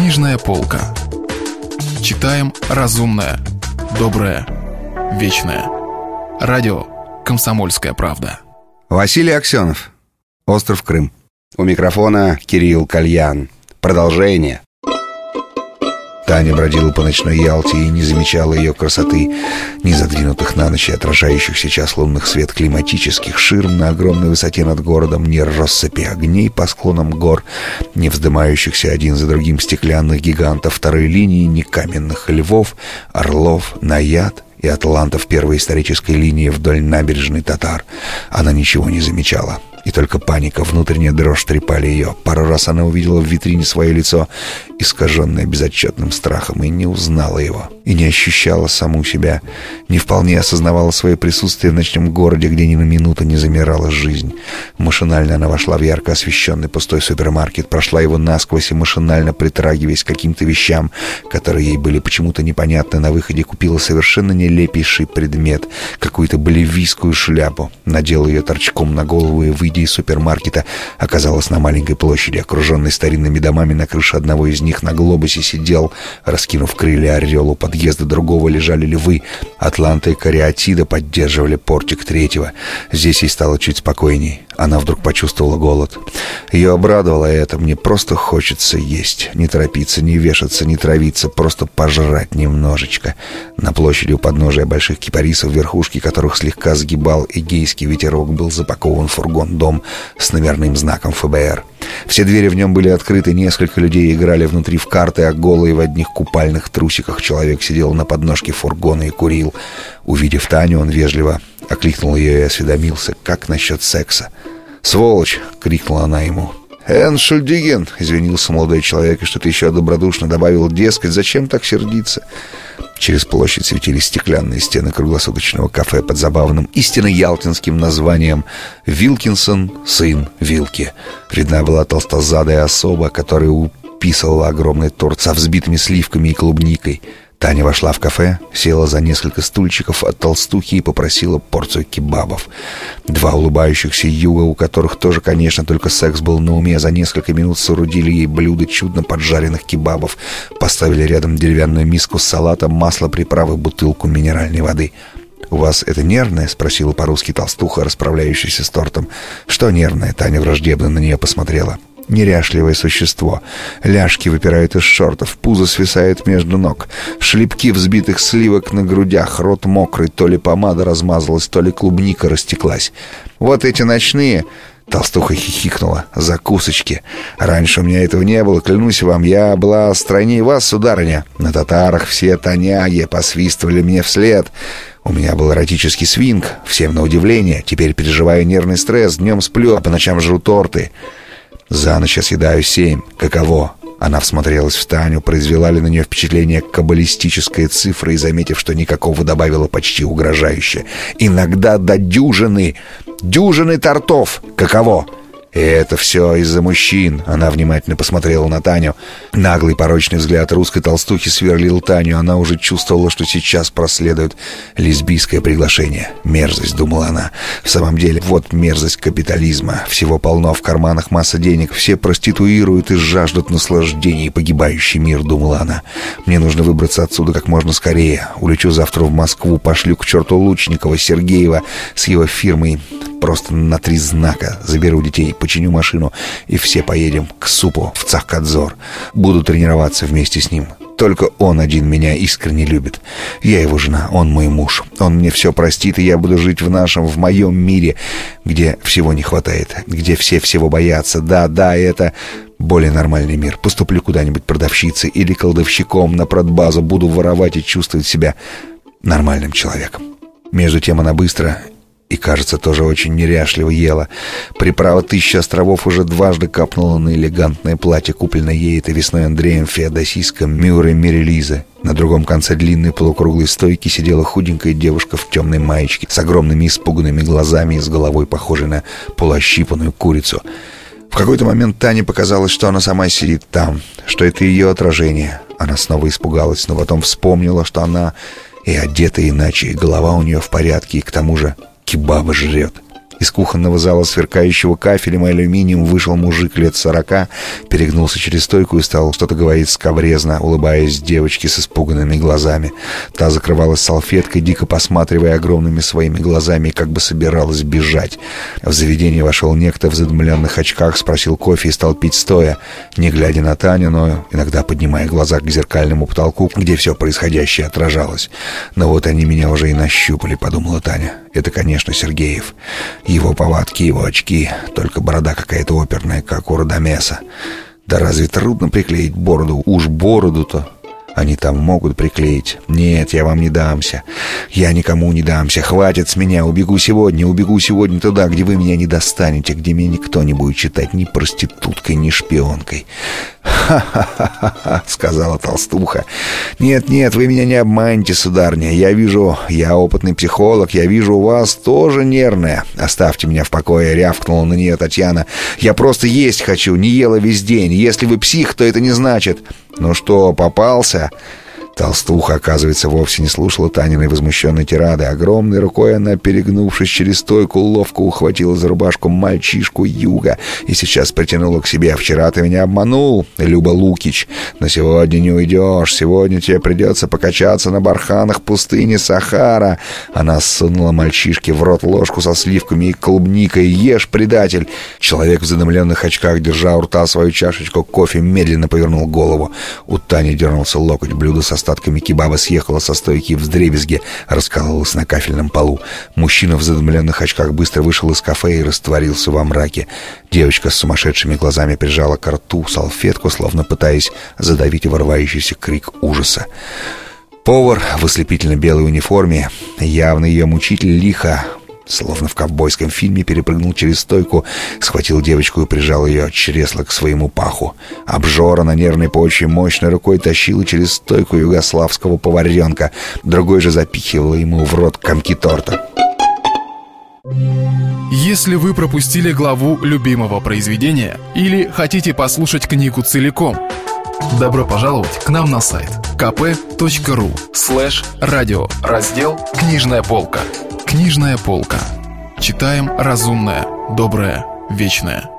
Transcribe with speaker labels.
Speaker 1: Книжная полка. Читаем разумное, доброе, вечное. Радио «Комсомольская правда».
Speaker 2: Василий Аксенов. Остров Крым. У микрофона Кирилл Кальян. Продолжение. Таня бродила по ночной Ялте и не замечала ее красоты, ни задвинутых на ночь и отражающих сейчас лунных свет климатических ширм на огромной высоте над городом, ни россыпи огней по склонам гор, ни вздымающихся один за другим стеклянных гигантов второй линии, ни каменных львов, орлов, наяд и атлантов первой исторической линии вдоль набережной татар. Она ничего не замечала — и только паника, внутренняя дрожь трепали ее. Пару раз она увидела в витрине свое лицо, искаженное безотчетным страхом, и не узнала его. И не ощущала саму себя, не вполне осознавала свое присутствие в ночном городе, где ни на минуту не замирала жизнь. Машинально она вошла в ярко освещенный пустой супермаркет, прошла его насквозь и машинально притрагиваясь к каким-то вещам, которые ей были почему-то непонятны, на выходе купила совершенно нелепейший предмет, какую-то боливийскую шляпу, надела ее торчком на голову и, выйдя супермаркета, оказалась на маленькой площади, окруженной старинными домами. На крыше одного из них на глобусе сидел, раскинув крылья орел. У подъезда другого лежали львы. Атланта и Кариатида поддерживали портик третьего. Здесь ей стало чуть спокойней. Она вдруг почувствовала голод. Ее обрадовало это. Мне просто хочется есть. Не торопиться, не вешаться, не травиться. Просто пожрать немножечко. На площади у подножия больших кипарисов, верхушки которых слегка сгибал эгейский ветерок, был запакован фургон-дом с номерным знаком ФБР. Все двери в нем были открыты, несколько людей играли внутри в карты, а голый в одних купальных трусиках человек сидел на подножке фургона и курил. Увидев Таню, он вежливо окликнул ее и осведомился, как насчет секса. «Сволочь!» — крикнула она ему. «Эншульдиген!» — извинился молодой человек и что-то еще добродушно добавил, дескать, зачем так сердиться? Через площадь светились стеклянные стены круглосуточного кафе под забавным истинно ялтинским названием «Вилкинсон, сын Вилки». Видна была толстозадая особа, которая уписывала огромный торт со взбитыми сливками и клубникой — Таня вошла в кафе, села за несколько стульчиков от толстухи и попросила порцию кебабов. Два улыбающихся юга, у которых тоже, конечно, только секс был на уме, за несколько минут соорудили ей блюдо чудно поджаренных кебабов, поставили рядом деревянную миску с салатом, масло, приправы, бутылку минеральной воды. «У вас это нервное?» — спросила по-русски толстуха, расправляющаяся с тортом. «Что нервное?» — Таня враждебно на нее посмотрела неряшливое существо. Ляжки выпирают из шортов, пузо свисает между ног, шлепки взбитых сливок на грудях, рот мокрый, то ли помада размазалась, то ли клубника растеклась. Вот эти ночные... Толстуха хихикнула. «Закусочки. Раньше у меня этого не было, клянусь вам. Я была стройнее вас, сударыня. На татарах все тоняги посвистывали мне вслед. У меня был эротический свинг, всем на удивление. Теперь переживаю нервный стресс, днем сплю, а по ночам жру торты. За ночь я съедаю семь. Каково? Она всмотрелась в Таню, произвела ли на нее впечатление каббалистическая цифра и, заметив, что никакого, добавила почти угрожающе. «Иногда до дюжины! Дюжины тортов! Каково?» И это все из-за мужчин. Она внимательно посмотрела на Таню. Наглый порочный взгляд русской толстухи сверлил Таню. Она уже чувствовала, что сейчас проследует лесбийское приглашение. Мерзость, думала она. В самом деле, вот мерзость капитализма. Всего полно в карманах масса денег. Все проституируют и жаждут наслаждений. Погибающий мир, думала она. Мне нужно выбраться отсюда как можно скорее. Улечу завтра в Москву, пошлю к черту Лучникова, Сергеева с его фирмой Просто на три знака заберу детей, починю машину, и все поедем к Супу в Цахкадзор. Буду тренироваться вместе с ним. Только он один меня искренне любит. Я его жена, он мой муж. Он мне все простит, и я буду жить в нашем, в моем мире, где всего не хватает, где все всего боятся. Да, да, это более нормальный мир. Поступлю куда-нибудь продавщицей или колдовщиком на продбазу, буду воровать и чувствовать себя нормальным человеком. Между тем она быстро и, кажется, тоже очень неряшливо ела. Приправа «Тысяча островов» уже дважды капнула на элегантное платье, купленное ей этой весной Андреем Феодосийском Мюррей Мерилиза. На другом конце длинной полукруглой стойки сидела худенькая девушка в темной маечке с огромными испуганными глазами и с головой, похожей на полуощипанную курицу. В какой-то момент Тане показалось, что она сама сидит там, что это ее отражение. Она снова испугалась, но потом вспомнила, что она и одета иначе, и голова у нее в порядке, и к тому же кебаба жрет. Из кухонного зала, сверкающего кафелем и алюминием, вышел мужик лет сорока, перегнулся через стойку и стал что-то говорить скобрезно, улыбаясь девочке с испуганными глазами. Та закрывалась салфеткой, дико посматривая огромными своими глазами, как бы собиралась бежать. В заведение вошел некто в задымленных очках, спросил кофе и стал пить стоя, не глядя на Таню, но иногда поднимая глаза к зеркальному потолку, где все происходящее отражалось. «Но вот они меня уже и нащупали», — подумала Таня. «Это, конечно, Сергеев». Его повадки, его очки, только борода какая-то оперная, как у Радамеса. Да разве трудно приклеить бороду? Уж бороду-то они там могут приклеить. Нет, я вам не дамся. Я никому не дамся. Хватит с меня. Убегу сегодня. Убегу сегодня туда, где вы меня не достанете, где меня никто не будет читать ни проституткой, ни шпионкой. «Ха-ха-ха-ха», — сказала толстуха. «Нет-нет, вы меня не обманете, сударня. Я вижу, я опытный психолог, я вижу, у вас тоже нервная. Оставьте меня в покое», — рявкнула на нее Татьяна. «Я просто есть хочу, не ела весь день. Если вы псих, то это не значит...» «Ну что, попался?» Толстуха, оказывается, вовсе не слушала Таниной возмущенной тирады. Огромной рукой она, перегнувшись через стойку, ловко ухватила за рубашку мальчишку Юга и сейчас притянула к себе. «Вчера ты меня обманул, Люба Лукич, но сегодня не уйдешь. Сегодня тебе придется покачаться на барханах пустыни Сахара». Она сунула мальчишке в рот ложку со сливками и клубникой. «Ешь, предатель!» Человек в задымленных очках, держа у рта свою чашечку кофе, медленно повернул голову. У Тани дернулся локоть, блюдо со остатками кебаба съехала со стойки в вдребезге раскололась на кафельном полу. Мужчина в задымленных очках быстро вышел из кафе и растворился во мраке. Девочка с сумасшедшими глазами прижала к рту салфетку, словно пытаясь задавить ворвающийся крик ужаса. Повар в ослепительно белой униформе, явно ее мучитель, лихо Словно в ковбойском фильме перепрыгнул через стойку, схватил девочку и прижал ее от чресла к своему паху. Обжора на нервной почве мощной рукой тащила через стойку югославского поваренка. Другой же запихивал ему в рот комки торта.
Speaker 1: Если вы пропустили главу любимого произведения или хотите послушать книгу целиком, добро пожаловать к нам на сайт kp.ru слэш радио раздел «Книжная полка». Книжная полка. Читаем разумное, доброе, вечное.